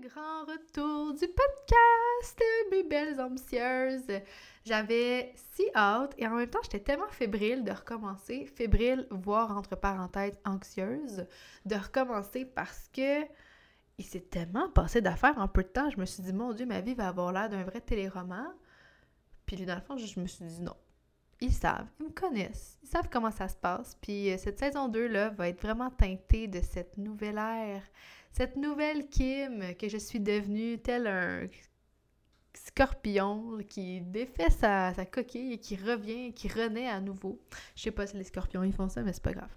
grand retour du podcast, mes belles ambitieuses. J'avais si hâte et en même temps, j'étais tellement fébrile de recommencer, fébrile, voire entre parenthèses anxieuse, de recommencer parce que il s'est tellement passé d'affaires en peu de temps. Je me suis dit, mon Dieu, ma vie va avoir l'air d'un vrai téléroman. Puis dans le fond, je me suis dit non. Ils savent, ils me connaissent, ils savent comment ça se passe. Puis euh, cette saison 2-là va être vraiment teintée de cette nouvelle ère, cette nouvelle Kim que je suis devenue, tel un scorpion qui défait sa, sa coquille et qui revient, qui renaît à nouveau. Je sais pas si les scorpions ils font ça, mais c'est pas grave.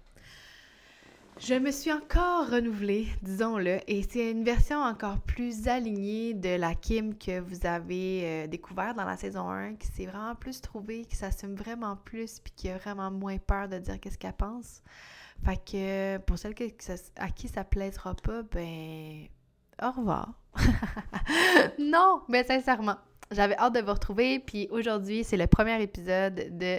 Je me suis encore renouvelée, disons-le, et c'est une version encore plus alignée de la Kim que vous avez euh, découvert dans la saison 1, qui s'est vraiment plus trouvée, qui s'assume vraiment plus, puis qui a vraiment moins peur de dire qu'est-ce qu'elle pense. Fait que pour celles à qui ça plaisera pas, ben au revoir. non, mais sincèrement, j'avais hâte de vous retrouver, puis aujourd'hui, c'est le premier épisode de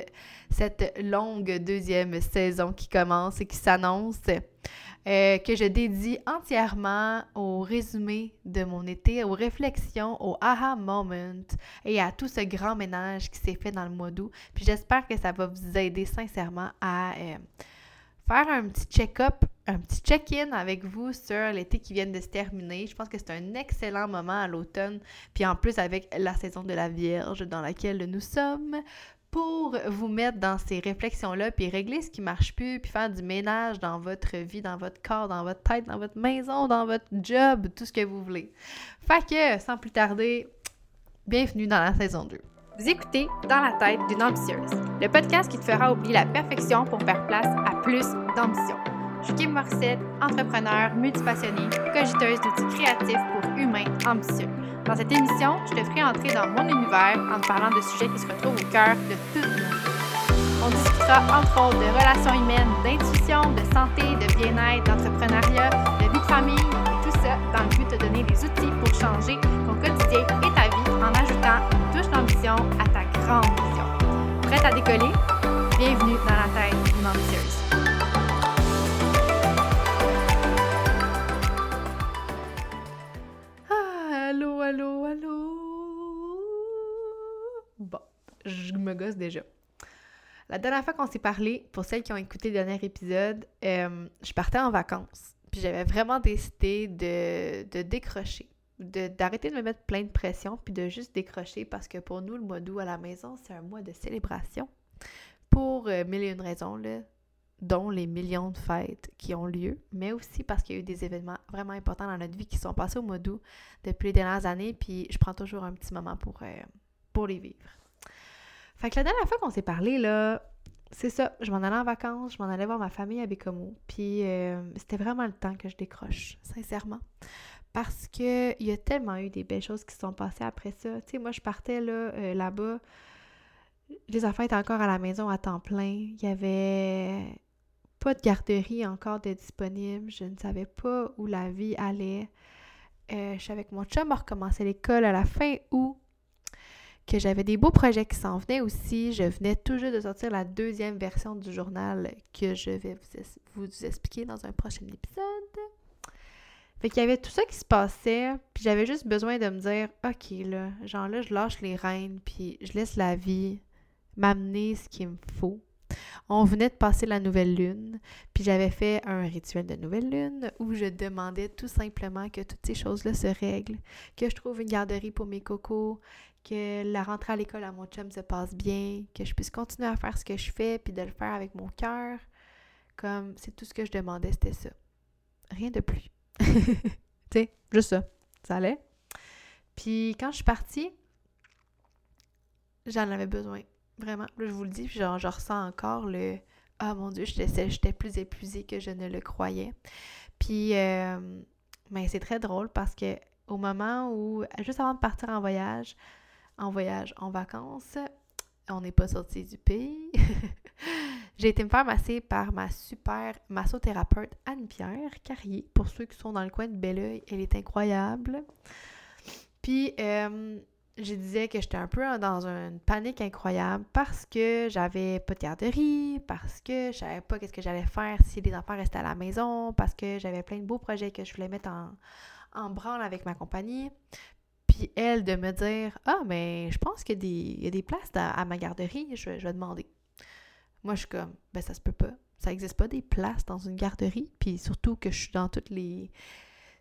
cette longue deuxième saison qui commence et qui s'annonce, euh, que je dédie entièrement au résumé de mon été, aux réflexions, au aha moment et à tout ce grand ménage qui s'est fait dans le mois d'août. Puis j'espère que ça va vous aider sincèrement à euh, faire un petit check-up un petit check-in avec vous sur l'été qui vient de se terminer. Je pense que c'est un excellent moment à l'automne, puis en plus avec la saison de la Vierge dans laquelle nous sommes, pour vous mettre dans ces réflexions-là, puis régler ce qui marche plus, puis faire du ménage dans votre vie, dans votre corps, dans votre tête, dans votre maison, dans votre job, tout ce que vous voulez. Fait que, sans plus tarder, bienvenue dans la saison 2. Vous écoutez Dans la tête d'une ambitieuse, le podcast qui te fera oublier la perfection pour faire place plus d'ambition. Je suis Kim Morissette, entrepreneur multipassionnée, cogiteuse d'outils créatifs pour humains ambitieux. Dans cette émission, je te ferai entrer dans mon univers en te parlant de sujets qui se retrouvent au cœur de toute nos vies. On discutera entre autres de relations humaines, d'intuition, de santé, de bien-être, d'entrepreneuriat, de vie de famille tout ça dans le but de te donner les outils pour changer ton quotidien et ta vie en ajoutant une touche d'ambition à ta grande vision. Prête à décoller? Bienvenue dans la tête d'une ambitieuse. Je me gosse déjà. La dernière fois qu'on s'est parlé, pour celles qui ont écouté le dernier épisode, euh, je partais en vacances. Puis j'avais vraiment décidé de, décrocher, d'arrêter de, me mettre plein de pression, puis de juste décrocher parce que pour nous, le mois d'août à la maison, c'est un mois de célébration. Pour euh, mille et une raisons, là, dont les millions de fêtes qui ont lieu, mais aussi parce qu'il y a eu des événements vraiment importants dans notre vie qui sont passés au mois d'août depuis les dernières années, puis je prends toujours un petit moment pour, euh, pour les vivre. Fait que la dernière fois qu'on s'est parlé, là, c'est ça, je m'en allais en vacances, je m'en allais voir ma famille à Bécomo, puis euh, c'était vraiment le temps que je décroche, sincèrement. Parce que il y a tellement eu des belles choses qui se sont passées après ça. Tu sais, moi, je partais euh, là-bas, les enfants étaient encore à la maison à temps plein, il y avait pas de garderie encore de disponible, je ne savais pas où la vie allait. Euh, je suis avec mon chum, on recommençait l'école à la fin août que j'avais des beaux projets qui s'en venaient aussi. Je venais toujours de sortir la deuxième version du journal que je vais vous, vous expliquer dans un prochain épisode. Fait qu'il y avait tout ça qui se passait, puis j'avais juste besoin de me dire, OK, là, genre là, je lâche les rênes, puis je laisse la vie m'amener ce qu'il me faut. On venait de passer la nouvelle lune, puis j'avais fait un rituel de nouvelle lune où je demandais tout simplement que toutes ces choses-là se règlent, que je trouve une garderie pour mes cocos, que la rentrée à l'école à mon chum se passe bien, que je puisse continuer à faire ce que je fais, puis de le faire avec mon cœur. Comme, c'est tout ce que je demandais, c'était ça. Rien de plus. tu sais, juste ça. Ça allait? Puis quand je suis partie, j'en avais besoin. Vraiment. Là, je vous le dis, puis genre, je ressens encore le Ah mon Dieu, j'étais plus épuisée que je ne le croyais. Puis, euh, mais c'est très drôle parce que au moment où, juste avant de partir en voyage, en voyage, en vacances, on n'est pas sorti du pays. J'ai été me faire masser par ma super massothérapeute Anne-Pierre Carrier. Pour ceux qui sont dans le coin de Belleuil, elle est incroyable. Puis, euh, je disais que j'étais un peu dans une panique incroyable parce que j'avais pas de garderie, parce que je savais pas qu'est-ce que j'allais faire si les enfants restaient à la maison, parce que j'avais plein de beaux projets que je voulais mettre en, en branle avec ma compagnie. Elle de me dire Ah, mais je pense qu'il y, a des places à, ma garderie, je, vais demander. Moi, je suis comme Ben, ça se peut pas. Ça n'existe pas des places dans une garderie. Puis surtout que je suis dans toutes les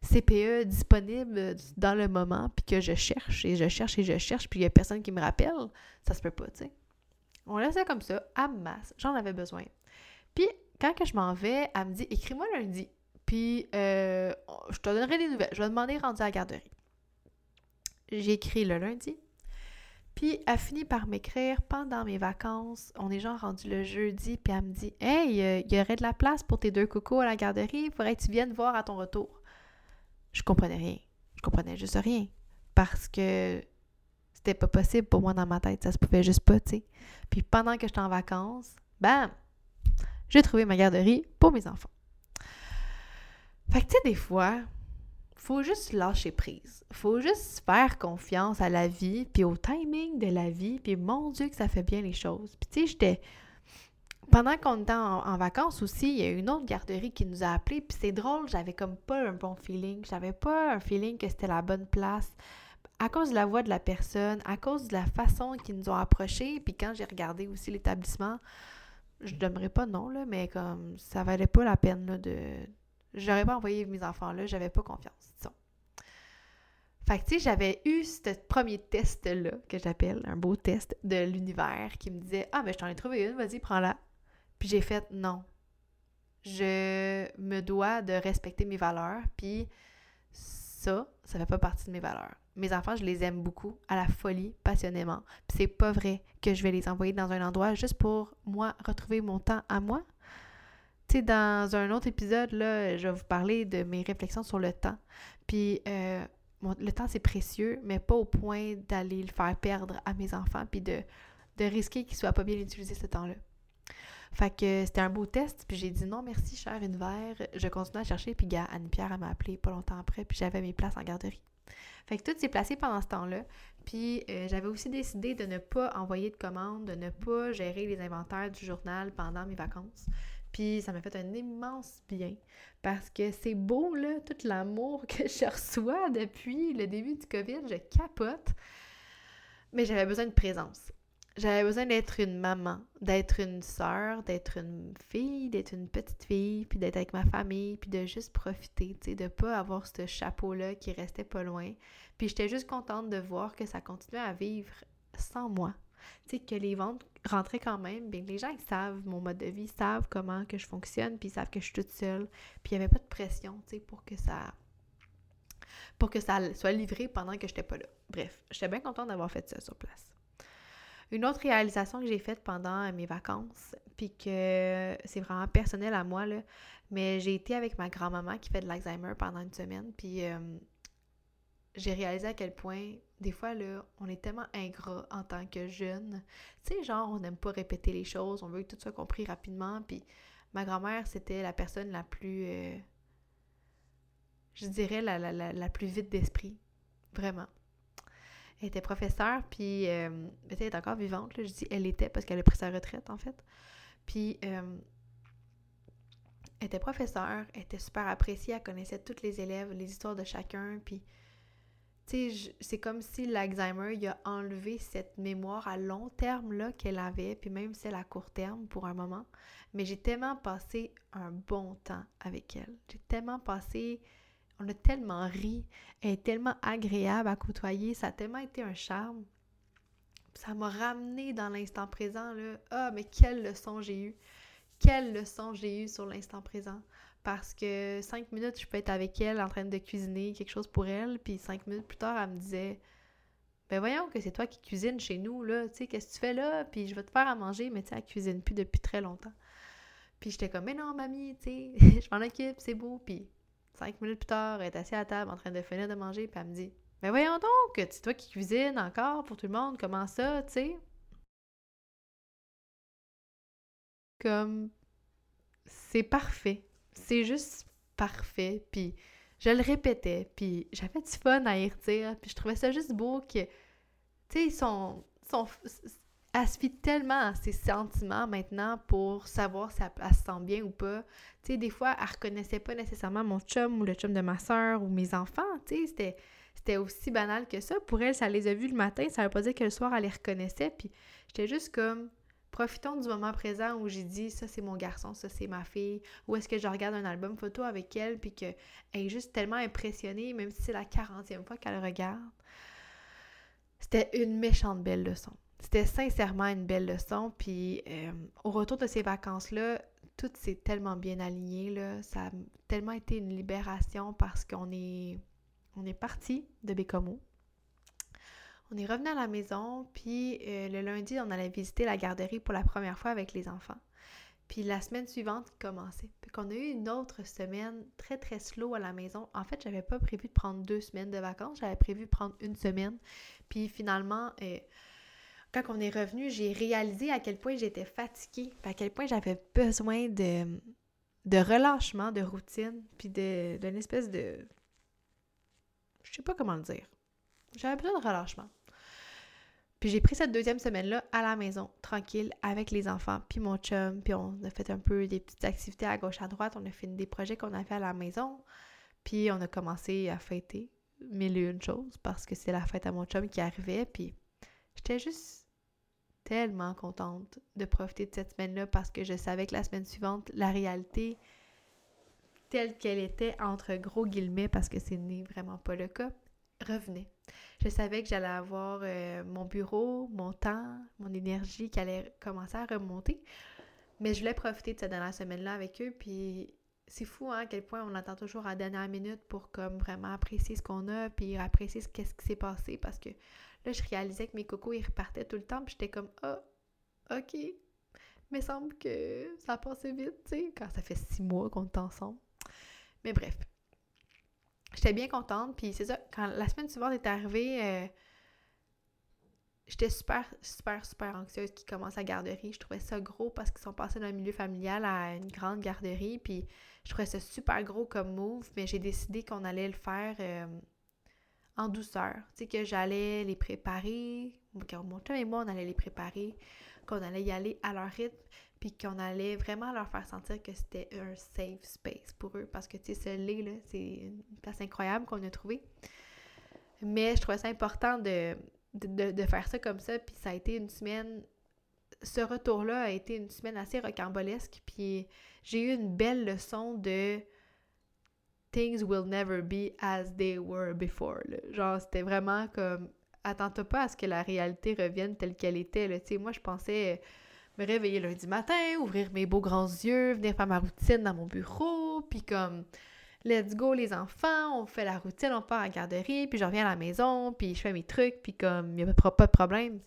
CPE disponibles dans le moment, puis que je cherche et je cherche et je cherche, puis il n'y a personne qui me rappelle. Ça se peut pas, tu sais. On laisse ça comme ça, à masse. J'en avais besoin. Puis, quand que je m'en vais, elle me dit Écris-moi lundi. Puis, euh, je te donnerai des nouvelles. Je vais demander rendu à la garderie. J'ai écrit le lundi. Puis elle finit par m'écrire pendant mes vacances. On est genre rendu le jeudi, puis elle me dit Hey, euh, il y aurait de la place pour tes deux cocos à la garderie, faudrait que tu viennes voir à ton retour. Je comprenais rien. Je comprenais juste rien. Parce que c'était pas possible pour moi dans ma tête. Ça se pouvait juste pas, tu sais. Puis pendant que j'étais en vacances, bam, j'ai trouvé ma garderie pour mes enfants. Fait que, tu sais, des fois, faut juste lâcher prise. Faut juste faire confiance à la vie, puis au timing de la vie, puis mon Dieu que ça fait bien les choses. Puis tu sais, j'étais... Pendant qu'on était en, vacances aussi, il y a une autre garderie qui nous a appelés, puis c'est drôle, j'avais comme pas un bon feeling. J'avais pas un feeling que c'était la bonne place à cause de la voix de la personne, à cause de la façon qu'ils nous ont approchés, puis quand j'ai regardé aussi l'établissement, je donnerais pas non, mais comme ça valait pas la peine de, J'aurais pas envoyé mes enfants là, j'avais pas confiance, disons. Fait que, tu sais, j'avais eu ce premier test-là, que j'appelle un beau test de l'univers, qui me disait Ah, mais je t'en ai trouvé une, vas-y, prends-la. Puis j'ai fait Non. Je me dois de respecter mes valeurs, puis ça, ça fait pas partie de mes valeurs. Mes enfants, je les aime beaucoup, à la folie, passionnément. Puis c'est pas vrai que je vais les envoyer dans un endroit juste pour moi retrouver mon temps à moi. Dans un autre épisode, là, je vais vous parler de mes réflexions sur le temps. Puis, euh, le temps, c'est précieux, mais pas au point d'aller le faire perdre à mes enfants, puis de, risquer qu'ils ne soient pas bien utilisés ce temps-là. Fait que c'était un beau test, puis j'ai dit non merci, cher Univers. Je continue à chercher, puis gars, Anne-Pierre, m'a appelé pas longtemps après, puis j'avais mes places en garderie. Fait tout s'est placé pendant ce temps-là. Puis euh, j'avais aussi décidé de ne pas envoyer de commandes, de ne pas gérer les inventaires du journal pendant mes vacances. Puis ça m'a fait un immense bien parce que c'est beau, là, tout l'amour que je reçois depuis le début du COVID, je capote. Mais j'avais besoin de présence. J'avais besoin d'être une maman, d'être une sœur, d'être une fille, d'être une petite fille, puis d'être avec ma famille, puis de juste profiter, tu sais, de pas avoir ce chapeau-là qui restait pas loin. Puis j'étais juste contente de voir que ça continuait à vivre sans moi. Tu sais, que les ventes rentrer quand même, bien les gens ils savent mon mode de vie, savent comment que je fonctionne, puis ils savent que je suis toute seule, puis il n'y avait pas de pression, tu sais, pour que ça pour que ça soit livré pendant que je n'étais pas là. Bref, j'étais bien contente d'avoir fait ça sur place. Une autre réalisation que j'ai faite pendant mes vacances, puis que c'est vraiment personnel à moi, là, mais j'ai été avec ma grand-maman qui fait de l'Alzheimer pendant une semaine, puis euh, j'ai réalisé à quel point, des fois, là, on est tellement ingrat en tant que jeune. Tu sais, genre, on n'aime pas répéter les choses, on veut que tout soit compris rapidement. Puis ma grand-mère, c'était la personne la plus, euh, je dirais, la, plus vite d'esprit. Vraiment. Elle était professeure, puis euh, elle est encore vivante. Là. Je dis elle était parce qu'elle a pris sa retraite, en fait. Puis euh, elle était professeure, elle était super appréciée, elle connaissait tous les élèves, les histoires de chacun, puis c'est comme si l'Alzheimer a enlevé cette mémoire à long terme là qu'elle avait, puis même celle à court terme pour un moment. Mais j'ai tellement passé un bon temps avec elle. J'ai tellement passé, on a tellement ri, elle est tellement agréable à côtoyer, ça a tellement été un charme. Ça m'a ramené dans l'instant présent là. Ah, mais quelle leçon j'ai eue! Quelle leçon j'ai eue sur l'instant présent! Parce que cinq minutes, je peux être avec elle en train de cuisiner quelque chose pour elle, puis cinq minutes plus tard, elle me disait Ben voyons que c'est toi qui cuisines chez nous, là, tu sais, qu'est-ce que tu fais là? Puis je vais te faire à manger, mais tu sais, elle cuisine plus depuis très longtemps. Puis j'étais comme Mais non, mamie, tu sais, je m'en occupe, c'est beau. Puis cinq minutes plus tard, elle est assise à table en train de finir de manger, puis elle me dit Ben voyons donc, c'est toi qui cuisines encore pour tout le monde, comment ça, tu sais? Comme c'est parfait c'est juste parfait. Puis je le répétais, puis j'avais du fun à y redire, puis je trouvais ça juste beau que, tu sais, son, son, elle se tellement à ses sentiments maintenant pour savoir si elle, se sent bien ou pas. Tu sais, des fois, elle reconnaissait pas nécessairement mon chum ou le chum de ma soeur ou mes enfants. Tu sais, c'était, c'était aussi banal que ça. Pour elle, ça les a vus le matin, ça veut pas dire que le soir, elle les reconnaissait. Puis j'étais juste comme, profitons du moment présent où j'ai dit, ça c'est mon garçon, ça c'est ma fille. Ou est-ce que je regarde un album photo avec elle, puis qu'elle est juste tellement impressionnée, même si c'est la 40e fois qu'elle regarde. C'était une méchante belle leçon. C'était sincèrement une belle leçon. Puis euh, au retour de ces vacances-là, tout s'est tellement bien aligné. Là. Ça a tellement été une libération parce qu'on est, on est parti de Bécomo. On est revenu à la maison, puis euh, le lundi, on allait visiter la garderie pour la première fois avec les enfants. Puis la semaine suivante commençait. Puis qu'on a eu une autre semaine très très slow à la maison. En fait, j'avais pas prévu de prendre deux semaines de vacances, j'avais prévu de prendre une semaine. Puis finalement, euh, quand on est revenu, j'ai réalisé à quel point j'étais fatiguée, à quel point j'avais besoin de, de relâchement, de routine, puis d'une espèce de... Je sais pas comment le dire. J'avais besoin de relâchement. Puis j'ai pris cette deuxième semaine-là à la maison, tranquille, avec les enfants, puis mon chum, puis on a fait un peu des petites activités à gauche, à droite, on a fait des projets qu'on a fait à la maison, puis on a commencé à fêter mille et une choses, parce que c'est la fête à mon chum qui arrivait, puis J'étais juste tellement contente de profiter de cette semaine-là parce que je savais que la semaine suivante, la réalité telle qu'elle était, entre gros guillemets, parce que ce n'est vraiment pas le cas, revenait. Je savais que j'allais avoir euh, mon bureau, mon temps, mon énergie qui allait commencer à remonter. Mais je voulais profiter de cette dernière semaine-là avec eux. Puis c'est fou, hein, à quel point on attend toujours à la dernière minute pour comme vraiment apprécier ce qu'on a, puis apprécier ce qu'est-ce qui s'est passé. Parce que Là, je réalisais que mes cocos, ils repartaient tout le temps, puis j'étais comme, ah, ok. Mais semble que ça a passé vite, tu sais, quand ça fait six mois qu'on est ensemble. Mais bref. J'étais bien contente, puis c'est ça, quand la semaine suivante est arrivée, euh, j'étais super, super, super anxieuse qu'ils commencent à garderie. Je trouvais ça gros parce qu'ils sont passés d'un milieu familial à une grande garderie, puis je trouvais ça super gros comme move, mais j'ai décidé qu'on allait le faire euh, en douceur. Tu sais, que j'allais les préparer, mon chum et moi, on allait les préparer, qu'on allait y aller à leur rythme, puis qu'on allait vraiment leur faire sentir que c'était un safe space pour eux. Parce que, tu sais, ce lait, là, c'est une place incroyable qu'on a trouvée. Mais je trouvais ça important de, de, faire ça comme ça, puis ça a été une semaine ce retour-là a été une semaine assez rocambolesque, puis j'ai eu une belle leçon de things will never be as they were before. Genre, c'était vraiment comme attends-toi pas à ce que la réalité revienne telle qu'elle était. Là. sais, moi, je pensais me réveiller lundi matin, ouvrir mes beaux grands yeux, venir faire ma routine dans mon bureau, puis comme let's go les enfants, on fait la routine, on part à garderie, puis je reviens à la maison, puis je fais mes trucs, puis comme il n'y a pas de problème.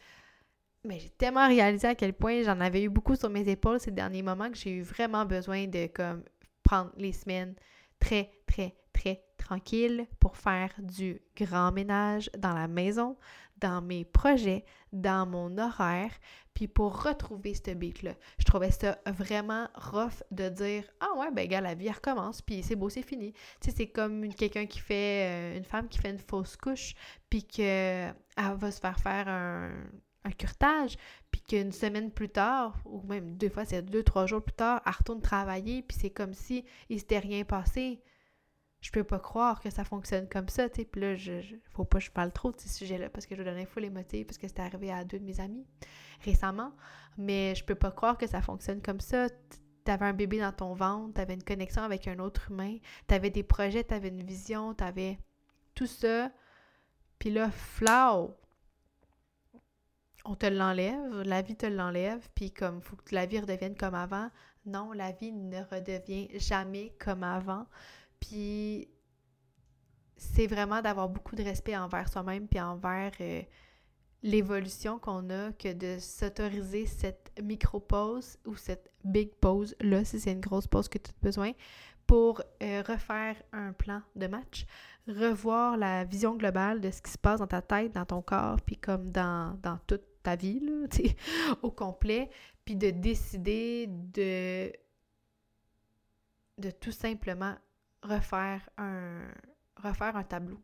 Mais j'ai tellement réalisé à quel point j'en avais eu beaucoup sur mes épaules ces derniers moments que j'ai eu vraiment besoin de comme prendre les semaines très, très, très tranquille pour faire du grand ménage dans la maison, dans mes projets, dans mon horaire, puis pour retrouver ce beat-là. Je trouvais ça vraiment rough de dire Ah ouais, ben gars, la vie recommence, puis c'est beau, c'est fini. Tu sais, c'est comme quelqu'un qui fait, euh, une femme qui fait une fausse couche, puis qu'elle va se faire faire un, un curtage, puis qu'une semaine plus tard, ou même deux fois, c'est deux, trois jours plus tard, elle retourne travailler, puis c'est comme si il s'était rien passé. Je peux pas croire que ça fonctionne comme ça, tu. Puis là, faut pas que je parle trop de ces sujets-là, parce que je donner fou les motifs, parce que c'était arrivé à deux de mes amis récemment. Mais je peux pas croire que ça fonctionne comme ça. T'avais un bébé dans ton ventre, t'avais une connexion avec un autre humain, t'avais des projets, t'avais une vision, t'avais tout ça. Puis là, flau, on te l'enlève, la vie te l'enlève, puis comme faut que la vie redevienne comme avant. Non, la vie ne redevient jamais comme avant. Puis c'est vraiment d'avoir beaucoup de respect envers soi-même puis envers euh, l'évolution qu'on a que de s'autoriser cette micro-pause ou cette big pause là, si c'est une grosse pause que tu as besoin, pour euh, refaire un plan de match, revoir la vision globale de ce qui se passe dans ta tête, dans ton corps, puis comme dans, dans toute ta vie, là, au complet, puis de décider de, de tout simplement refaire un, refaire un tableau.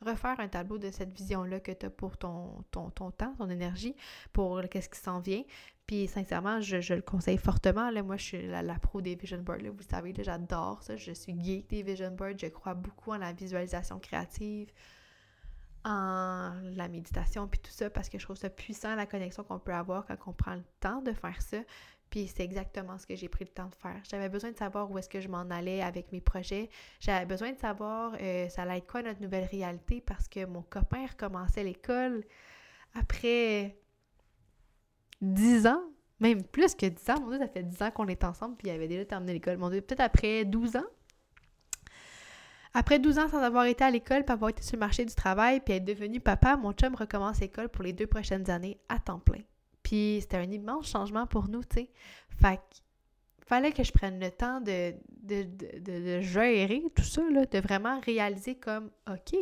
refaire un tableau de cette vision-là que tu as pour ton, ton, ton, temps, ton énergie, pour qu'est-ce qui s'en vient. Puis sincèrement, je, le conseille fortement. Là, moi, je suis la, pro des vision boards. Là, vous savez, j'adore ça. Je suis geek des vision boards. Je crois beaucoup en la visualisation créative, en la méditation, puis tout ça, parce que je trouve ça puissant, la connexion qu'on peut avoir quand on prend le temps de faire ça. Puis c'est exactement ce que j'ai pris le temps de faire. J'avais besoin de savoir où est-ce que je m'en allais avec mes projets. J'avais besoin de savoir euh, ça allait être quoi notre nouvelle réalité parce que mon copain recommençait l'école après 10 ans, même plus que 10 ans. Mon Dieu, ça fait 10 ans qu'on est ensemble puis il avait déjà terminé l'école. Mon Dieu, peut-être après 12 ans. Après 12 ans sans avoir été à l'école, puis avoir été sur le marché du travail, puis être devenu papa, mon chum recommence l'école pour les deux prochaines années à temps plein. Puis c'était un immense changement pour nous, tu sais. Fait fallait que je prenne le temps de, de, de, gérer tout ça, de vraiment réaliser comme, OK,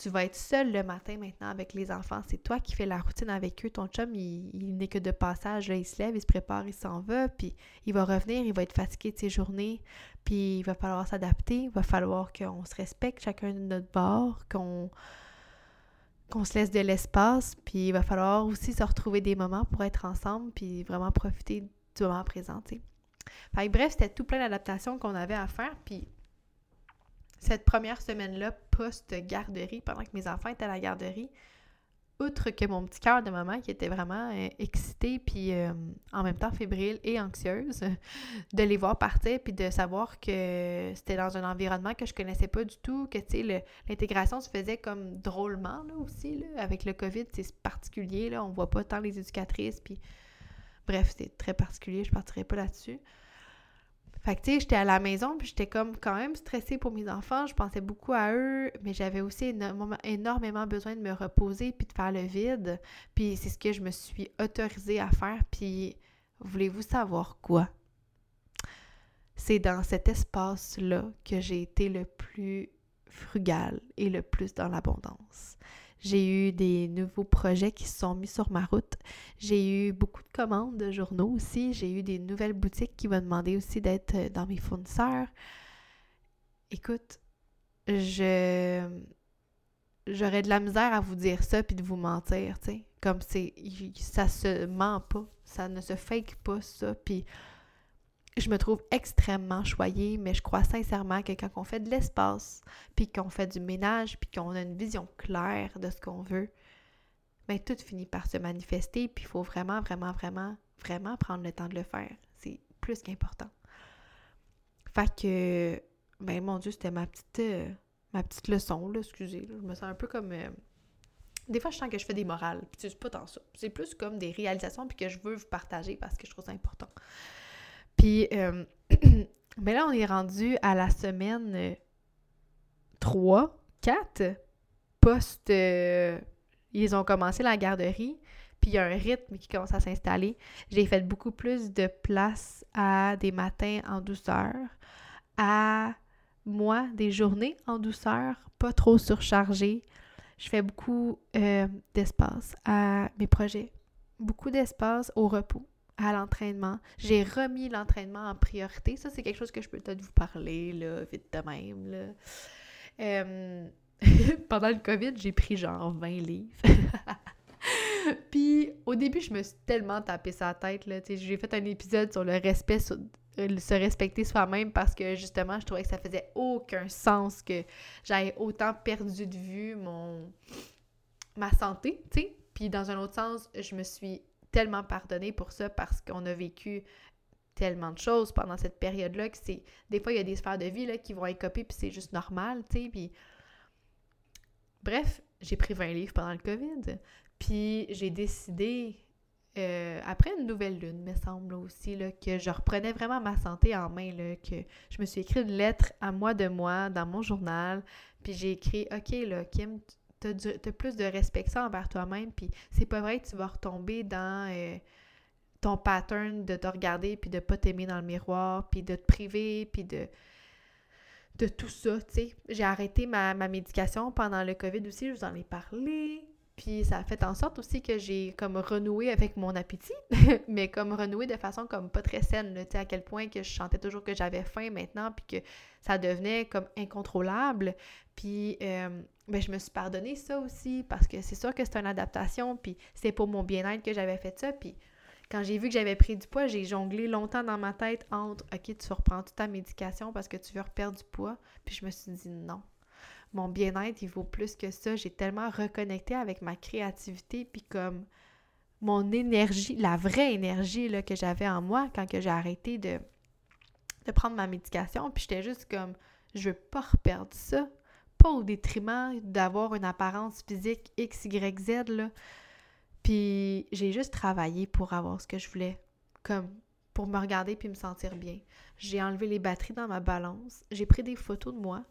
tu vas être seul le matin maintenant avec les enfants. C'est toi qui fais la routine avec eux. Ton chum, il, n'est que de passage. Là, il se lève, il se prépare, il s'en va, puis il va revenir, il va être fatigué de ses journées, puis il va falloir s'adapter. Il va falloir qu'on se respecte chacun de notre bord, qu'on qu'on se laisse de l'espace, puis il va falloir aussi se retrouver des moments pour être ensemble, puis vraiment profiter du moment présent, bref, c'était tout plein d'adaptations qu'on avait à faire, puis cette première semaine-là, post-garderie, pendant que mes enfants étaient à la garderie, outre que mon petit cœur de maman qui était vraiment euh, excité puis euh, en même temps fébrile et anxieuse de les voir partir puis de savoir que c'était dans un environnement que je connaissais pas du tout, que tu sais l'intégration se faisait comme drôlement là aussi là, avec le Covid, c'est particulier là, on voit pas tant les éducatrices puis bref, c'est très particulier, je partirai pas là-dessus. Fait tu sais, j'étais à la maison, puis j'étais comme quand même stressée pour mes enfants. Je pensais beaucoup à eux, mais j'avais aussi énormément, besoin de me reposer puis de faire le vide. Puis c'est ce que je me suis autorisée à faire. Puis voulez-vous savoir quoi? C'est dans cet espace-là que j'ai été le plus frugal et le plus dans l'abondance. J'ai eu des nouveaux projets qui se sont mis sur ma route. J'ai eu beaucoup de commandes de journaux aussi. J'ai eu des nouvelles boutiques qui m'ont demandé aussi d'être euh, dans mes fournisseurs. Écoute, je j'aurais de la misère à vous dire ça puis de vous mentir, tu sais. Comme c'est ça se ment pas, ça ne se fake pas ça puis je me trouve extrêmement choyée, mais je crois sincèrement que quand on fait de l'espace, puis qu'on fait du ménage, puis qu'on a une vision claire de ce qu'on veut, bien, tout finit par se manifester, puis il faut vraiment, vraiment, vraiment, vraiment prendre le temps de le faire. C'est plus qu'important. Fait que, ben mon Dieu, c'était ma petite, euh, ma petite leçon, là, excusez. je me sens un peu comme... Euh, des fois, je sens que je fais des morales, puis c'est pas tant ça. C'est plus comme des réalisations, puis que je veux vous partager parce que je trouve ça important. Puis, euh, mais là, on est rendu à la semaine 3, 4, post... Euh, ils ont commencé la garderie, puis il y a un rythme qui commence à s'installer. J'ai fait beaucoup plus de place à des matins en douceur, à moi, des journées en douceur, pas trop surchargées. Je fais beaucoup euh, d'espace à mes projets, beaucoup d'espace au repos à l'entraînement. J'ai remis l'entraînement en priorité. Ça, c'est quelque chose que je peux peut-être vous parler, là, vite de même, là. Euh, pendant le COVID, j'ai pris genre 20 livres. Puis au début, je me suis tellement tapé sa tête. J'ai fait un épisode sur le respect, euh, se respecter soi-même parce que justement, je trouvais que ça faisait aucun sens que j'aille autant perdu de vue mon ma santé. Puis dans un autre sens, je me suis tellement pardonné pour ça parce qu'on a vécu tellement de choses pendant cette période-là que c'est... Des fois, il y a des sphères de vie qui vont copiées puis c'est juste normal, tu sais, puis... Bref, j'ai pris 20 livres pendant le COVID, puis j'ai décidé, euh, après une nouvelle lune, me semble aussi, que je reprenais vraiment ma santé en main, là, que je me suis écrit une lettre à moi de moi dans mon journal, puis j'ai écrit « Ok, là, Kim, t'as, plus de respect que ça envers toi-même, puis c'est pas vrai que tu vas retomber dans euh, ton pattern de te regarder, puis de pas t'aimer dans le miroir, puis de te priver, puis de de tout ça, tu sais. J'ai arrêté ma, médication pendant le COVID aussi, je vous en ai parlé. Puis ça a fait en sorte aussi que j'ai comme renoué avec mon appétit, mais comme renoué de façon comme pas très saine, tu sais, à quel point que je sentais toujours que j'avais faim maintenant, puis que ça devenait comme incontrôlable. Puis euh, ben, je me suis pardonné ça aussi, parce que c'est sûr que c'est une adaptation, puis c'est pour mon bien-être que j'avais fait ça, puis quand j'ai vu que j'avais pris du poids, j'ai jonglé longtemps dans ma tête entre OK, tu reprends toute ta médication parce que tu veux reperdre du poids. Puis je me suis dit non. Mon bien-être, il vaut plus que ça. J'ai tellement reconnecté avec ma créativité, puis comme mon énergie, la vraie énergie là, que j'avais en moi quand j'ai arrêté de, de prendre ma médication. Puis j'étais juste comme, je veux pas reperdre ça. Au détriment d'avoir une apparence physique X, Y, Z, là. Puis j'ai juste travaillé pour avoir ce que je voulais, comme pour me regarder puis me sentir bien. J'ai enlevé les batteries dans ma balance, j'ai pris des photos de moi,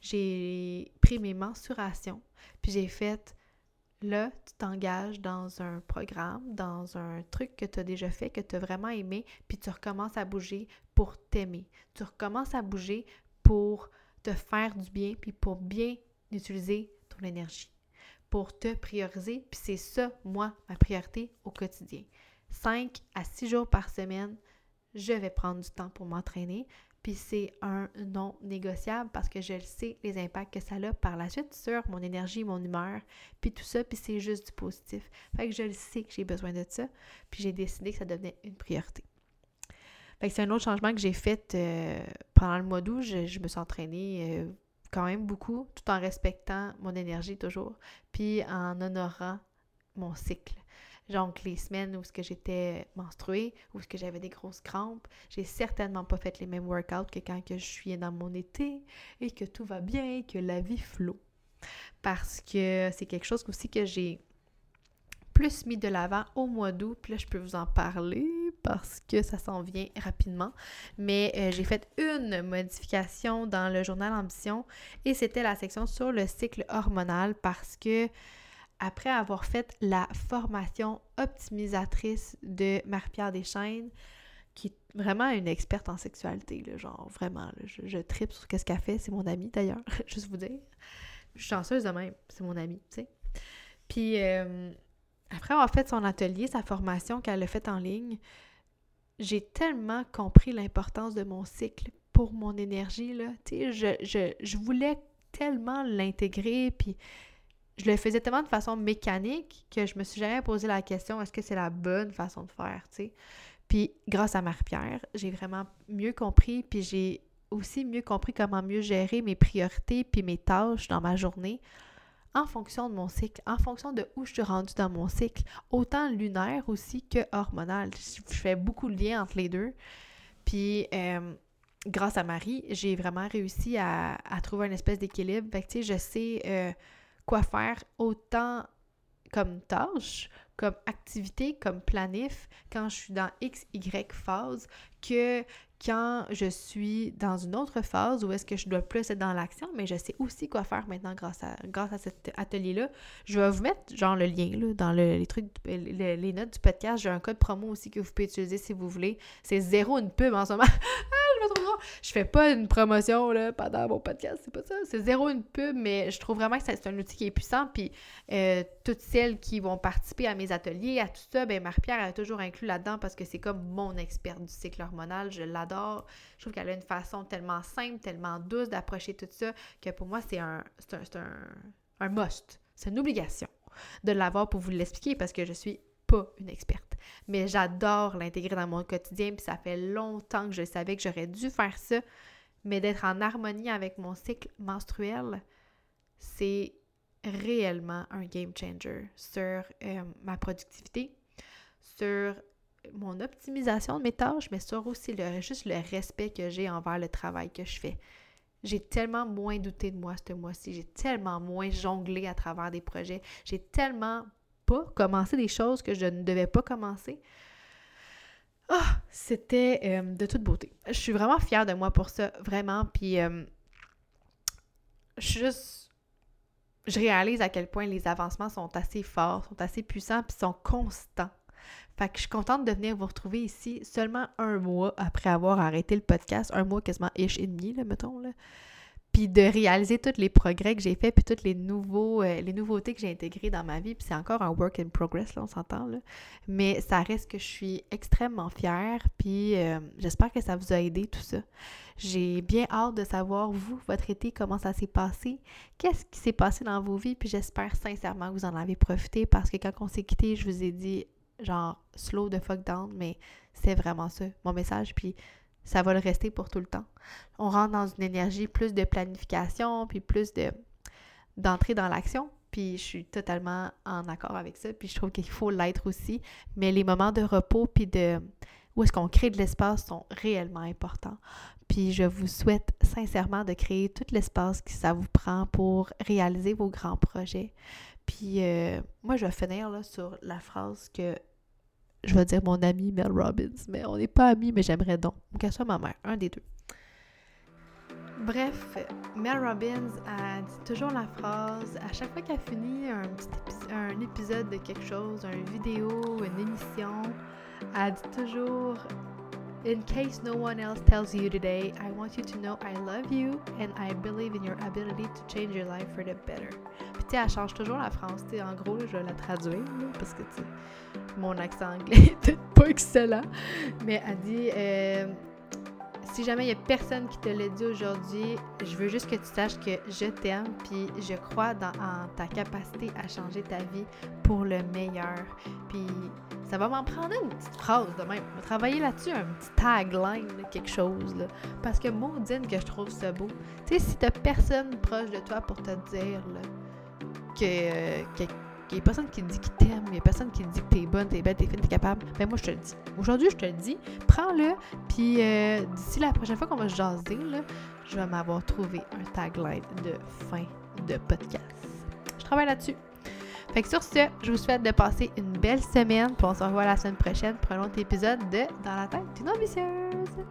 j'ai pris mes mensurations, puis j'ai fait là, tu t'engages dans un programme, dans un truc que tu as déjà fait, que tu as vraiment aimé, puis tu recommences à bouger pour t'aimer. Tu recommences à bouger pour te faire du bien, puis pour bien utiliser ton énergie pour te prioriser. Puis c'est ça, moi, ma priorité au quotidien. 5 à 6 jours par semaine, je vais prendre du temps pour m'entraîner. Puis c'est un non négociable parce que je le sais, les impacts que ça a par la suite sur mon énergie, mon humeur, puis tout ça, puis c'est juste du positif. Fait que je le sais que j'ai besoin de ça, puis j'ai décidé que ça devenait une priorité. C'est un autre changement que j'ai fait euh, pendant le mois d'août. Je, me suis entraînée euh, quand même beaucoup, tout en respectant mon énergie toujours, puis en honorant mon cycle. Donc, les semaines où que j'étais menstruée, où que j'avais des grosses crampes, j'ai certainement pas fait les mêmes workouts que quand je suis dans mon été et que tout va bien, que la vie flot. Parce que c'est quelque chose aussi que j'ai plus mis de l'avant au mois d'août. Puis je peux vous en parler parce que ça s'en vient rapidement. Mais euh, j'ai fait une modification dans le journal Ambition et c'était la section sur le cycle hormonal parce que après avoir fait la formation optimisatrice de Marie-Pierre Deschaines, qui est vraiment une experte en sexualité, genre vraiment, je, je tripe sur ce qu'elle fait, c'est mon amie d'ailleurs, juste vous dire. Je suis chanceuse de même, c'est mon amie, tu sais. Puis euh, après avoir fait son atelier, sa formation qu'elle a faite en ligne, j'ai tellement compris l'importance de mon cycle pour mon énergie, là. Je, voulais tellement l'intégrer, puis je le faisais tellement de façon mécanique que je me suis jamais posé la question est-ce que c'est la bonne façon de faire, tu. Puis grâce à Marie-Pierre, j'ai vraiment mieux compris, puis j'ai aussi mieux compris comment mieux gérer mes priorités puis mes tâches dans ma journée en fonction de mon cycle, en fonction de où je suis rendue dans mon cycle, autant lunaire aussi que hormonal. Je fais beaucoup de liens entre les deux. Puis, euh, grâce à Marie, j'ai vraiment réussi à, trouver une espèce d'équilibre. Fait que, tu sais, je sais euh, quoi faire autant comme tâche, comme activité, comme planif, quand je suis dans X, Y phase, que quand je suis dans une autre phase où est-ce que je dois plus être dans l'action, mais je sais aussi quoi faire maintenant grâce à, grâce à cet atelier-là. Je vais vous mettre genre le lien là, dans les trucs, les, notes du podcast. J'ai un code promo aussi que vous pouvez utiliser si vous voulez. C'est zéro une pub en ce moment. je me trouve Je fais pas une promotion là, pendant mon podcast, c'est pas ça. C'est zéro une pub, mais je trouve vraiment que c'est un outil qui est puissant. Puis euh, toutes celles qui vont participer à mes ateliers, à tout ça, ben Marie-Pierre a toujours inclus là-dedans parce que c'est comme mon expert du cycle hormonal. Je l'adore je trouve qu'elle a une façon tellement simple, tellement douce d'approcher tout ça que pour moi, c'est un, un, un, must. C'est une obligation de l'avoir pour vous l'expliquer parce que je suis pas une experte. Mais j'adore l'intégrer dans mon quotidien, puis ça fait longtemps que je savais que j'aurais dû faire ça, mais d'être en harmonie avec mon cycle menstruel, c'est réellement un game changer sur euh, ma productivité, sur mon optimisation de mes tâches, mais sur aussi juste le respect que j'ai envers le travail que je fais. J'ai tellement moins douté de moi ce mois-ci, j'ai tellement moins jonglé à travers des projets, j'ai tellement pas commencé des choses que je ne devais pas commencer. Ah, c'était euh, de toute beauté. Je suis vraiment fière de moi pour ça, vraiment. Puis, euh. Je réalise à quel point les avancements sont assez forts, sont assez puissants, puis sont constants. Fait que je suis contente de venir vous retrouver ici seulement un mois après avoir arrêté le podcast, un mois quasiment ish et demi, là, mettons. Là. Puis de réaliser tous les progrès que j'ai faits, puis toutes les, nouveaux, euh, les nouveautés que j'ai intégrées dans ma vie. Puis c'est encore un work in progress, là, on s'entend, là. Mais ça reste que je suis extrêmement fière, puis euh, j'espère que ça vous a aidé, tout ça. J'ai bien hâte de savoir, vous, votre été, comment ça s'est passé, qu'est-ce qui s'est passé dans vos vies, puis j'espère sincèrement que vous en avez profité, parce que quand on s'est quitté, je vous ai dit, genre, slow the fuck down, mais c'est vraiment ça, mon message, puis ça va le rester pour tout le temps. On rentre dans une énergie plus de planification, puis plus de dans l'action. Puis je suis totalement en accord avec ça. Puis je trouve qu'il faut l'être aussi. Mais les moments de repos, puis de où est-ce qu'on crée de l'espace sont réellement importants. Puis je vous souhaite sincèrement de créer tout l'espace que ça vous prend pour réaliser vos grands projets. Puis euh, moi, je vais finir là, sur la phrase que je vais dire mon ami Mel Robbins, mais on n'est pas amis, mais j'aimerais donc. Qu'elle soit ma mère, un des deux. Bref, Mel Robbins a dit toujours la phrase, à chaque fois qu'elle finit un épisode de quelque chose, une vidéo, une émission, elle dit toujours In case no one else tells you today, I want you to know I love you and I believe in your ability to change your life for the better. Puis tu elle change toujours la France. Tu sais, en gros, je vais la traduire parce que mon accent anglais est peut-être pas excellent. Mais elle dit euh, si jamais il y a personne qui te l'a dit aujourd'hui, je veux juste que tu saches que je t'aime puis je crois dans en ta capacité à changer ta vie pour le meilleur. Puis ça va m'en prendre une petite phrase de même. On va travailler là-dessus, un petit tagline, quelque chose. Parce que maudine que je trouve ça beau. Tu sais, si t'as personne proche de toi pour te dire que il n'y a personne qui te dit qu'il t'aime, il n'y a personne qui te dit que t'es bonne, t'es belle, t'es fine, t'es capable. Ben moi, je te le dis. Aujourd'hui, je te le dis. Prends-le, puis euh, d'ici la prochaine fois qu'on va se jaser, là, je vais m'avoir trouvé un tagline de fin de podcast. Je travaille là-dessus. Fait que sur ce, je vous souhaite de passer une belle semaine, puis on se revoit la semaine prochaine pour un autre épisode de Dans la tête d'une ambitieuse.